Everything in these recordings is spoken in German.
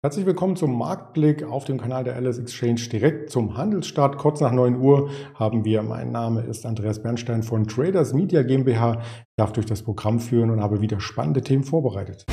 Herzlich willkommen zum Marktblick auf dem Kanal der LS Exchange direkt zum Handelsstart. Kurz nach 9 Uhr haben wir, mein Name ist Andreas Bernstein von Traders Media GmbH. Ich darf durch das Programm führen und habe wieder spannende Themen vorbereitet.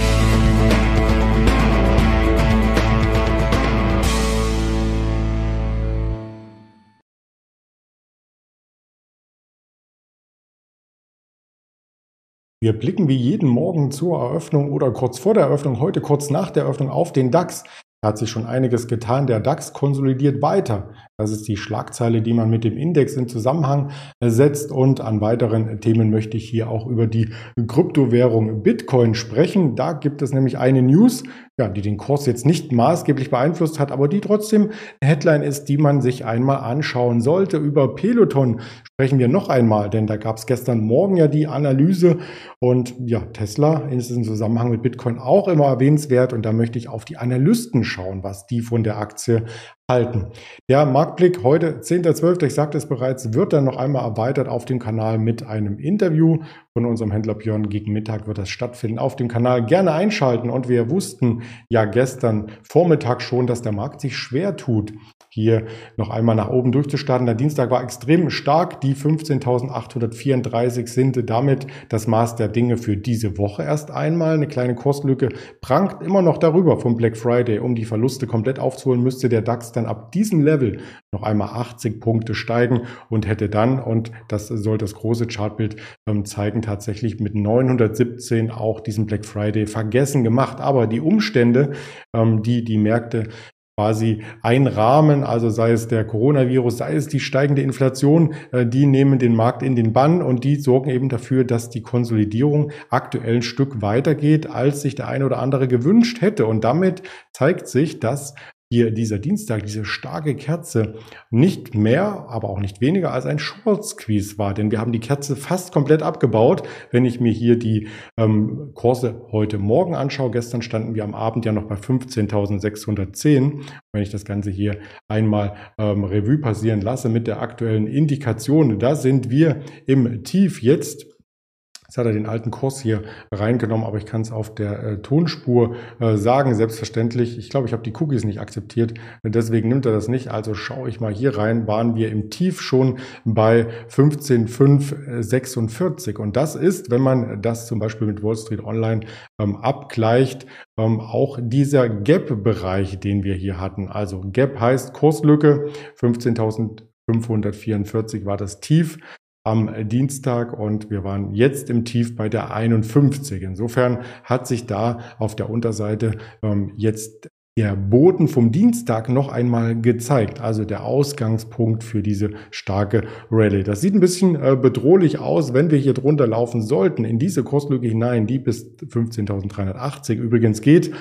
Wir blicken wie jeden Morgen zur Eröffnung oder kurz vor der Eröffnung, heute kurz nach der Eröffnung auf den DAX. Da hat sich schon einiges getan. Der DAX konsolidiert weiter. Das ist die Schlagzeile, die man mit dem Index in Zusammenhang setzt. Und an weiteren Themen möchte ich hier auch über die Kryptowährung Bitcoin sprechen. Da gibt es nämlich eine News, ja, die den Kurs jetzt nicht maßgeblich beeinflusst hat, aber die trotzdem eine Headline ist, die man sich einmal anschauen sollte. Über Peloton sprechen wir noch einmal, denn da gab es gestern Morgen ja die Analyse und ja, Tesla ist im Zusammenhang mit Bitcoin auch immer erwähnenswert und da möchte ich auf die Analysten schauen, was die von der Aktie halten. Der Marktblick heute, 10.12., ich sagte es bereits, wird dann noch einmal erweitert auf dem Kanal mit einem Interview von unserem Händler Björn. Gegen Mittag wird das stattfinden auf dem Kanal. Gerne einschalten. Und wir wussten ja gestern Vormittag schon, dass der Markt sich schwer tut, hier noch einmal nach oben durchzustarten. Der Dienstag war extrem stark. Die 15.834 sind damit das Maß der Dinge für diese Woche erst einmal. Eine kleine Kurslücke prangt immer noch darüber vom Black Friday. Um die Verluste komplett aufzuholen, müsste der DAX dann ab diesem Level noch einmal 80 Punkte steigen und hätte dann, und das soll das große Chartbild ähm, zeigen, tatsächlich mit 917 auch diesen Black Friday vergessen gemacht. Aber die Umstände, ähm, die die Märkte quasi einrahmen, also sei es der Coronavirus, sei es die steigende Inflation, äh, die nehmen den Markt in den Bann und die sorgen eben dafür, dass die Konsolidierung aktuell ein Stück weitergeht, als sich der eine oder andere gewünscht hätte. Und damit zeigt sich, dass hier dieser Dienstag, diese starke Kerze, nicht mehr, aber auch nicht weniger als ein Squeeze war. Denn wir haben die Kerze fast komplett abgebaut. Wenn ich mir hier die ähm, Kurse heute Morgen anschaue, gestern standen wir am Abend ja noch bei 15.610. Wenn ich das Ganze hier einmal ähm, Revue passieren lasse mit der aktuellen Indikation, da sind wir im Tief jetzt Jetzt hat er den alten Kurs hier reingenommen, aber ich kann es auf der äh, Tonspur äh, sagen, selbstverständlich. Ich glaube, ich habe die Cookies nicht akzeptiert, deswegen nimmt er das nicht. Also schaue ich mal hier rein, waren wir im Tief schon bei 15,546. Und das ist, wenn man das zum Beispiel mit Wall Street Online ähm, abgleicht, ähm, auch dieser Gap-Bereich, den wir hier hatten. Also Gap heißt Kurslücke 15.544 war das Tief am Dienstag und wir waren jetzt im Tief bei der 51. Insofern hat sich da auf der Unterseite ähm, jetzt der Boden vom Dienstag noch einmal gezeigt, also der Ausgangspunkt für diese starke Rallye. Das sieht ein bisschen äh, bedrohlich aus, wenn wir hier drunter laufen sollten, in diese Kurslücke hinein, die bis 15.380 übrigens geht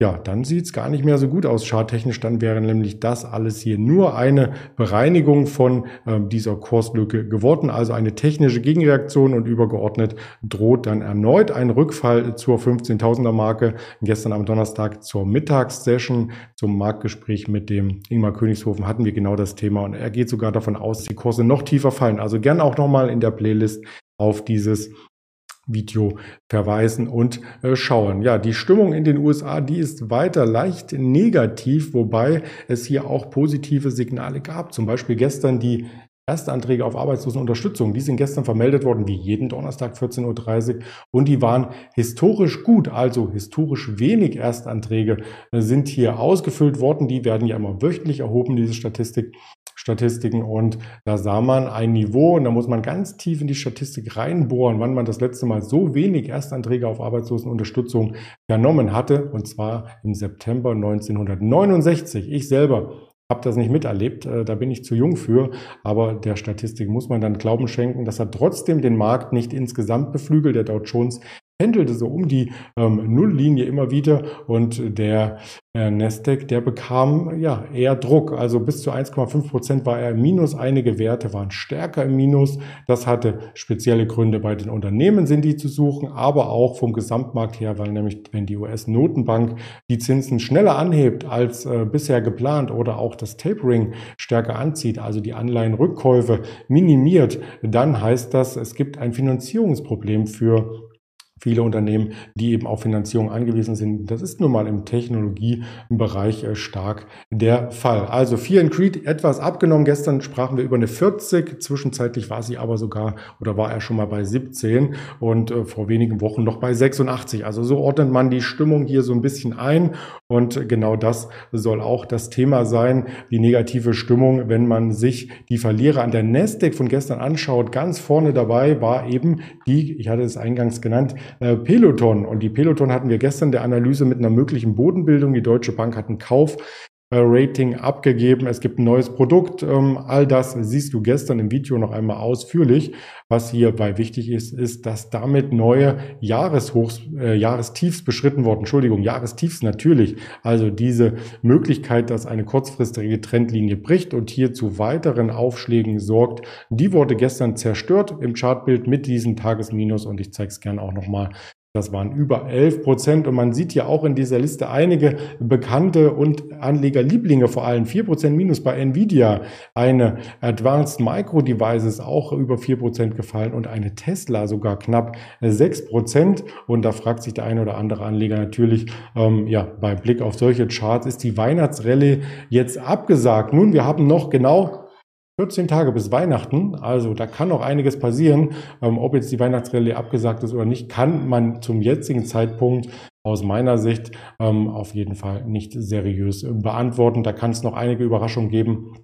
ja, dann sieht's gar nicht mehr so gut aus charttechnisch. Dann wäre nämlich das alles hier nur eine Bereinigung von äh, dieser Kurslücke geworden, also eine technische Gegenreaktion und übergeordnet droht dann erneut ein Rückfall zur 15.000er Marke. Gestern am Donnerstag zur Mittagssession, zum Marktgespräch mit dem Ingmar Königshofen hatten wir genau das Thema und er geht sogar davon aus, dass die Kurse noch tiefer fallen. Also gern auch nochmal in der Playlist auf dieses Video verweisen und äh, schauen. Ja, die Stimmung in den USA, die ist weiter leicht negativ, wobei es hier auch positive Signale gab. Zum Beispiel gestern die Erstanträge auf Arbeitslosenunterstützung, die sind gestern vermeldet worden, wie jeden Donnerstag 14.30 Uhr. Und die waren historisch gut, also historisch wenig Erstanträge äh, sind hier ausgefüllt worden. Die werden ja immer wöchentlich erhoben, diese Statistik. Statistiken und da sah man ein Niveau und da muss man ganz tief in die Statistik reinbohren, wann man das letzte Mal so wenig Erstanträge auf Arbeitslosenunterstützung vernommen hatte und zwar im September 1969. Ich selber habe das nicht miterlebt, äh, da bin ich zu jung für, aber der Statistik muss man dann Glauben schenken. Das hat trotzdem den Markt nicht insgesamt beflügelt. Der Dow Jones pendelte so um die ähm, Nulllinie immer wieder und der äh, Nasdaq, der bekam ja eher Druck. Also bis zu 1,5 Prozent war er im Minus. Einige Werte waren stärker im Minus. Das hatte spezielle Gründe bei den Unternehmen sind die zu suchen, aber auch vom Gesamtmarkt her, weil nämlich wenn die US-Notenbank die Zinsen schneller anhebt als äh, bisher geplant oder auch das Tapering stärker anzieht, also die Anleihenrückkäufe minimiert, dann heißt das, es gibt ein Finanzierungsproblem für viele Unternehmen, die eben auf Finanzierung angewiesen sind. Das ist nun mal im Technologiebereich äh, stark der Fall. Also Fear and Creed etwas abgenommen. Gestern sprachen wir über eine 40. Zwischenzeitlich war sie aber sogar oder war er schon mal bei 17 und äh, vor wenigen Wochen noch bei 86. Also so ordnet man die Stimmung hier so ein bisschen ein und genau das soll auch das Thema sein, die negative Stimmung, wenn man sich die Verlierer an der Nasdaq von gestern anschaut. Ganz vorne dabei war eben die, ich hatte es eingangs genannt, Peloton. Und die Peloton hatten wir gestern der Analyse mit einer möglichen Bodenbildung. Die Deutsche Bank hat einen Kauf Rating abgegeben. Es gibt ein neues Produkt. Ähm, all das siehst du gestern im Video noch einmal ausführlich. Was hierbei wichtig ist, ist, dass damit neue Jahreshochs, äh, Jahrestiefs beschritten wurden. Entschuldigung, Jahrestiefs natürlich. Also diese Möglichkeit, dass eine kurzfristige Trendlinie bricht und hier zu weiteren Aufschlägen sorgt, die wurde gestern zerstört im Chartbild mit diesem Tagesminus und ich zeige es gerne auch nochmal das waren über 11 Prozent und man sieht ja auch in dieser Liste einige bekannte und Anlegerlieblinge, vor allem 4 Prozent Minus bei Nvidia, eine Advanced Micro Devices auch über 4 Prozent gefallen und eine Tesla sogar knapp 6 Prozent. Und da fragt sich der eine oder andere Anleger natürlich, ähm, ja, bei Blick auf solche Charts ist die Weihnachtsrallye jetzt abgesagt. Nun, wir haben noch genau 14 Tage bis Weihnachten, also da kann noch einiges passieren. Ähm, ob jetzt die Weihnachtsrallye abgesagt ist oder nicht, kann man zum jetzigen Zeitpunkt aus meiner Sicht ähm, auf jeden Fall nicht seriös beantworten. Da kann es noch einige Überraschungen geben.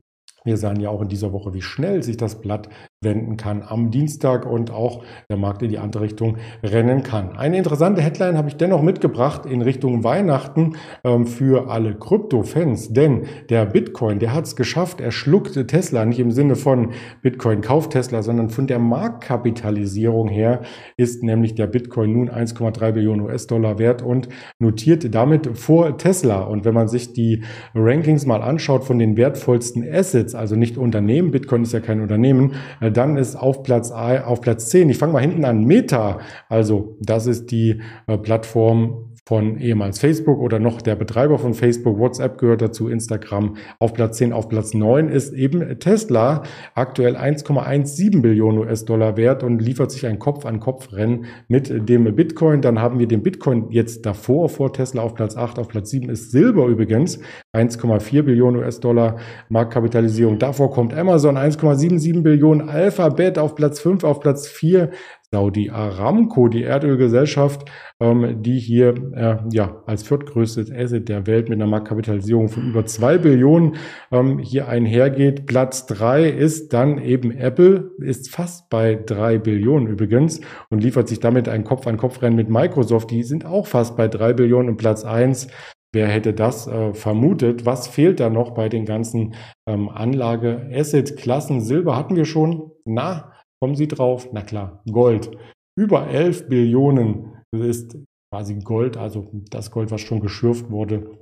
Wir sahen ja auch in dieser Woche, wie schnell sich das Blatt wenden kann am Dienstag und auch der Markt in die andere Richtung rennen kann. Eine interessante Headline habe ich dennoch mitgebracht in Richtung Weihnachten ähm, für alle Krypto-Fans, denn der Bitcoin, der hat es geschafft, er schluckte Tesla, nicht im Sinne von Bitcoin kauft Tesla, sondern von der Marktkapitalisierung her ist nämlich der Bitcoin nun 1,3 Billionen US-Dollar wert und notiert damit vor Tesla. Und wenn man sich die Rankings mal anschaut von den wertvollsten Assets, also nicht Unternehmen, Bitcoin ist ja kein Unternehmen, äh, dann ist auf Platz, auf Platz 10, ich fange mal hinten an, Meta, also das ist die äh, Plattform von ehemals Facebook oder noch der Betreiber von Facebook, WhatsApp gehört dazu, Instagram auf Platz 10, auf Platz 9 ist eben Tesla, aktuell 1,17 Billionen US-Dollar wert und liefert sich ein Kopf-an-Kopf-Rennen mit dem Bitcoin. Dann haben wir den Bitcoin jetzt davor, vor Tesla auf Platz 8, auf Platz 7 ist Silber übrigens, 1,4 Billionen US-Dollar Marktkapitalisierung. Davor kommt Amazon, 1,77 Billionen, Alphabet auf Platz 5, auf Platz 4 Saudi Aramco, die Erdölgesellschaft, ähm, die hier äh, ja als viertgrößtes Asset der Welt mit einer Marktkapitalisierung von über zwei Billionen ähm, hier einhergeht. Platz drei ist dann eben Apple, ist fast bei drei Billionen übrigens und liefert sich damit ein Kopf-an-Kopf-Rennen mit Microsoft. Die sind auch fast bei drei Billionen und Platz eins Wer hätte das äh, vermutet? Was fehlt da noch bei den ganzen ähm, Anlage-Asset-Klassen? Silber hatten wir schon. Na, Kommen Sie drauf? Na klar, Gold. Über 11 Billionen ist quasi Gold, also das Gold, was schon geschürft wurde,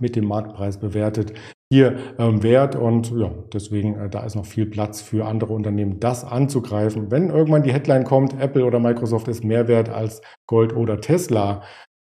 mit dem Marktpreis bewertet, hier ähm, wert. Und ja, deswegen, äh, da ist noch viel Platz für andere Unternehmen, das anzugreifen. Wenn irgendwann die Headline kommt, Apple oder Microsoft ist mehr wert als Gold oder Tesla,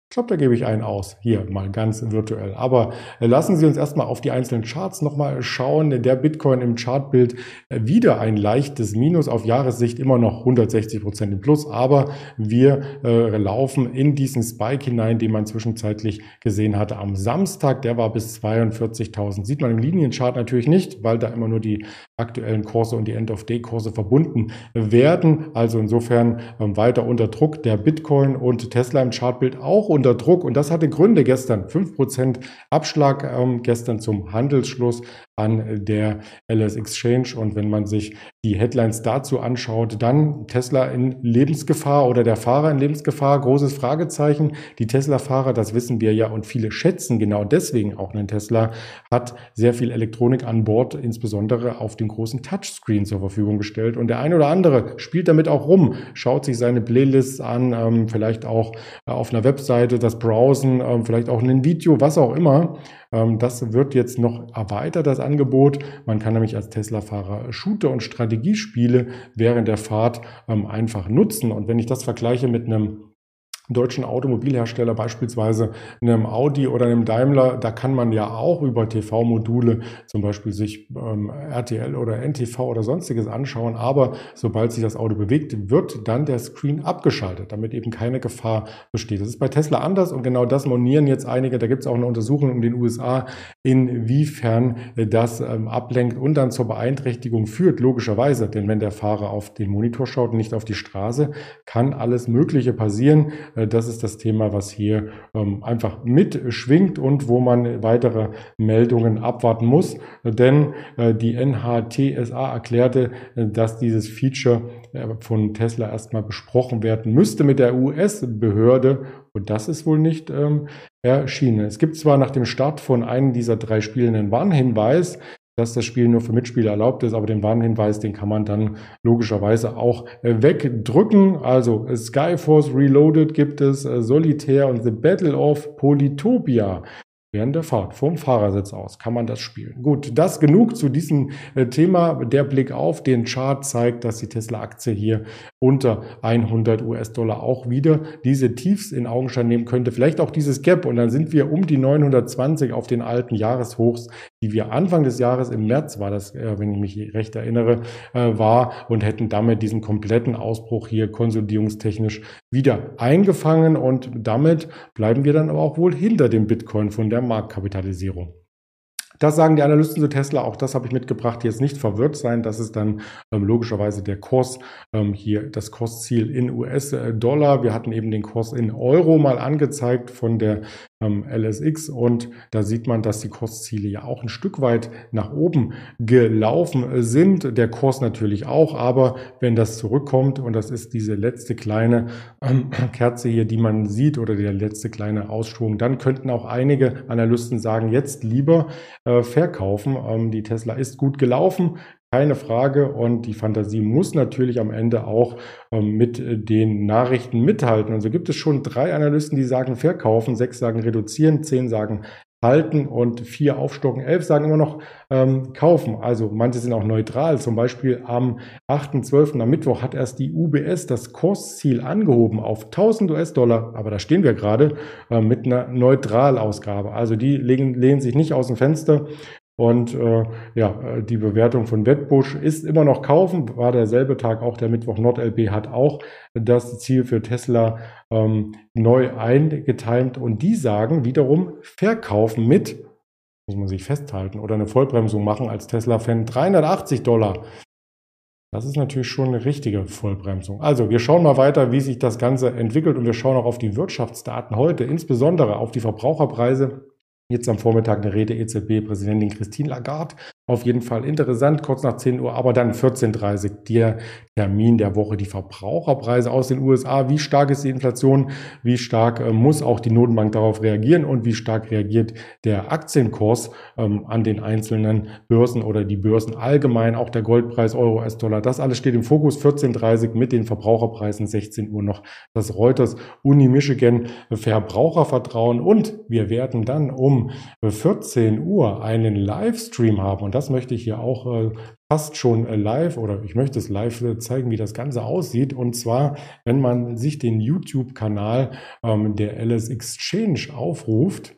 ich glaube, da gebe ich einen aus. Hier mal ganz virtuell. Aber äh, lassen Sie uns erstmal auf die einzelnen Charts nochmal schauen. Der Bitcoin im Chartbild äh, wieder ein leichtes Minus. Auf Jahressicht immer noch 160 Prozent im Plus. Aber wir äh, laufen in diesen Spike hinein, den man zwischenzeitlich gesehen hatte am Samstag. Der war bis 42.000. Sieht man im Linienchart natürlich nicht, weil da immer nur die aktuellen Kurse und die End-of-Day-Kurse verbunden werden. Also insofern ähm, weiter unter Druck. Der Bitcoin und Tesla im Chartbild auch unter Druck und das hatte Gründe gestern. 5% Abschlag ähm, gestern zum Handelsschluss an der LS Exchange und wenn man sich die Headlines dazu anschaut, dann Tesla in Lebensgefahr oder der Fahrer in Lebensgefahr, großes Fragezeichen. Die Tesla-Fahrer, das wissen wir ja und viele schätzen genau deswegen auch einen Tesla, hat sehr viel Elektronik an Bord, insbesondere auf dem großen Touchscreen zur Verfügung gestellt und der eine oder andere spielt damit auch rum, schaut sich seine Playlists an, ähm, vielleicht auch auf einer Webseite Webseite, das Browsen, ähm, vielleicht auch ein Video, was auch immer. Ähm, das wird jetzt noch erweitert, das Angebot. Man kann nämlich als Tesla-Fahrer Shooter- und Strategiespiele während der Fahrt ähm, einfach nutzen. Und wenn ich das vergleiche mit einem deutschen Automobilhersteller, beispielsweise einem Audi oder einem Daimler, da kann man ja auch über TV-Module zum Beispiel sich ähm, RTL oder NTV oder sonstiges anschauen. Aber sobald sich das Auto bewegt, wird dann der Screen abgeschaltet, damit eben keine Gefahr besteht. Das ist bei Tesla anders und genau das monieren jetzt einige. Da gibt es auch eine Untersuchung in den USA, inwiefern das ähm, ablenkt und dann zur Beeinträchtigung führt, logischerweise. Denn wenn der Fahrer auf den Monitor schaut nicht auf die Straße, kann alles Mögliche passieren. Äh, das ist das Thema, was hier ähm, einfach mitschwingt und wo man weitere Meldungen abwarten muss. Denn äh, die NHTSA erklärte, äh, dass dieses Feature von Tesla erstmal besprochen werden müsste mit der US-Behörde. Und das ist wohl nicht ähm, erschienen. Es gibt zwar nach dem Start von einem dieser drei Spielen einen Warnhinweis, dass das Spiel nur für Mitspieler erlaubt ist, aber den Warnhinweis, den kann man dann logischerweise auch äh, wegdrücken. Also Skyforce Reloaded gibt es, äh, Solitär und The Battle of Polytopia während der Fahrt vom Fahrersitz aus kann man das spielen. Gut, das genug zu diesem äh, Thema. Der Blick auf den Chart zeigt, dass die Tesla-Aktie hier unter 100 US-Dollar auch wieder diese Tiefs in Augenschein nehmen könnte. Vielleicht auch dieses Gap und dann sind wir um die 920 auf den alten Jahreshochs, die wir Anfang des Jahres im März war das, äh, wenn ich mich recht erinnere, äh, war und hätten damit diesen kompletten Ausbruch hier konsolidierungstechnisch wieder eingefangen und damit bleiben wir dann aber auch wohl hinter dem Bitcoin von der Marktkapitalisierung. Das sagen die Analysten zu Tesla, auch das habe ich mitgebracht, jetzt nicht verwirrt sein. Das ist dann ähm, logischerweise der Kurs, ähm, hier das Kursziel in US-Dollar. Wir hatten eben den Kurs in Euro mal angezeigt von der LSX und da sieht man, dass die Kursziele ja auch ein Stück weit nach oben gelaufen sind. Der Kurs natürlich auch, aber wenn das zurückkommt und das ist diese letzte kleine ähm, Kerze hier, die man sieht oder der letzte kleine Ausschwung, dann könnten auch einige Analysten sagen, jetzt lieber äh, verkaufen. Ähm, die Tesla ist gut gelaufen, keine Frage. Und die Fantasie muss natürlich am Ende auch ähm, mit äh, den Nachrichten mithalten. Und so gibt es schon drei Analysten, die sagen verkaufen, sechs sagen reduzieren, zehn sagen halten und vier aufstocken. Elf sagen immer noch ähm, kaufen. Also manche sind auch neutral. Zum Beispiel am 8.12. am Mittwoch hat erst die UBS das Kursziel angehoben auf 1000 US-Dollar. Aber da stehen wir gerade äh, mit einer Neutralausgabe. Also die legen, lehnen sich nicht aus dem Fenster und äh, ja, äh, die Bewertung von Wettbusch ist immer noch kaufen, war derselbe Tag auch der Mittwoch. NordLB hat auch das Ziel für Tesla ähm, neu eingetimt und die sagen wiederum verkaufen mit, muss man sich festhalten, oder eine Vollbremsung machen als Tesla-Fan 380 Dollar. Das ist natürlich schon eine richtige Vollbremsung. Also wir schauen mal weiter, wie sich das Ganze entwickelt und wir schauen auch auf die Wirtschaftsdaten heute, insbesondere auf die Verbraucherpreise Jetzt am Vormittag eine Rede EZB-Präsidentin Christine Lagarde auf jeden Fall interessant, kurz nach 10 Uhr, aber dann 14.30 Uhr, der Termin der Woche, die Verbraucherpreise aus den USA. Wie stark ist die Inflation? Wie stark äh, muss auch die Notenbank darauf reagieren? Und wie stark reagiert der Aktienkurs ähm, an den einzelnen Börsen oder die Börsen allgemein? Auch der Goldpreis, Euro, US-Dollar, das alles steht im Fokus. 14.30 Uhr mit den Verbraucherpreisen, 16 Uhr noch das Reuters Uni Michigan Verbrauchervertrauen. Und wir werden dann um 14 Uhr einen Livestream haben. Und das möchte ich hier auch äh, fast schon äh, live oder ich möchte es live äh, zeigen, wie das Ganze aussieht. Und zwar, wenn man sich den YouTube-Kanal ähm, der LS Exchange aufruft,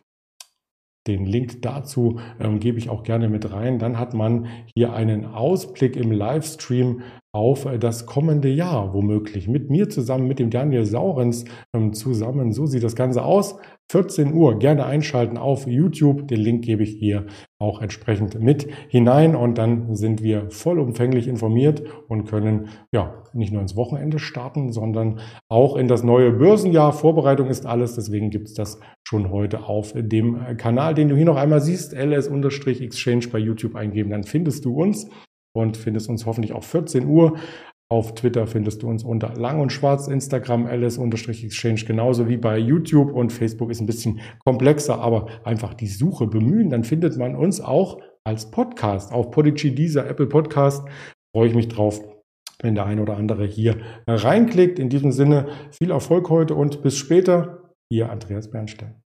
den Link dazu ähm, gebe ich auch gerne mit rein. Dann hat man hier einen Ausblick im Livestream auf äh, das kommende Jahr womöglich. Mit mir zusammen, mit dem Daniel Saurens ähm, zusammen. So sieht das Ganze aus. 14 Uhr gerne einschalten auf YouTube. Den Link gebe ich hier auch entsprechend mit hinein und dann sind wir vollumfänglich informiert und können ja nicht nur ins Wochenende starten, sondern auch in das neue Börsenjahr. Vorbereitung ist alles, deswegen gibt es das schon heute auf dem Kanal, den du hier noch einmal siehst, ls-exchange bei YouTube eingeben, dann findest du uns und findest uns hoffentlich auch 14 Uhr. Auf Twitter findest du uns unter Lang und Schwarz, Instagram ls-exchange genauso wie bei YouTube und Facebook ist ein bisschen komplexer, aber einfach die Suche bemühen, dann findet man uns auch als Podcast auf Podigy, dieser Apple Podcast. Freue ich mich drauf, wenn der ein oder andere hier reinklickt. In diesem Sinne viel Erfolg heute und bis später. Ihr Andreas Bernstein.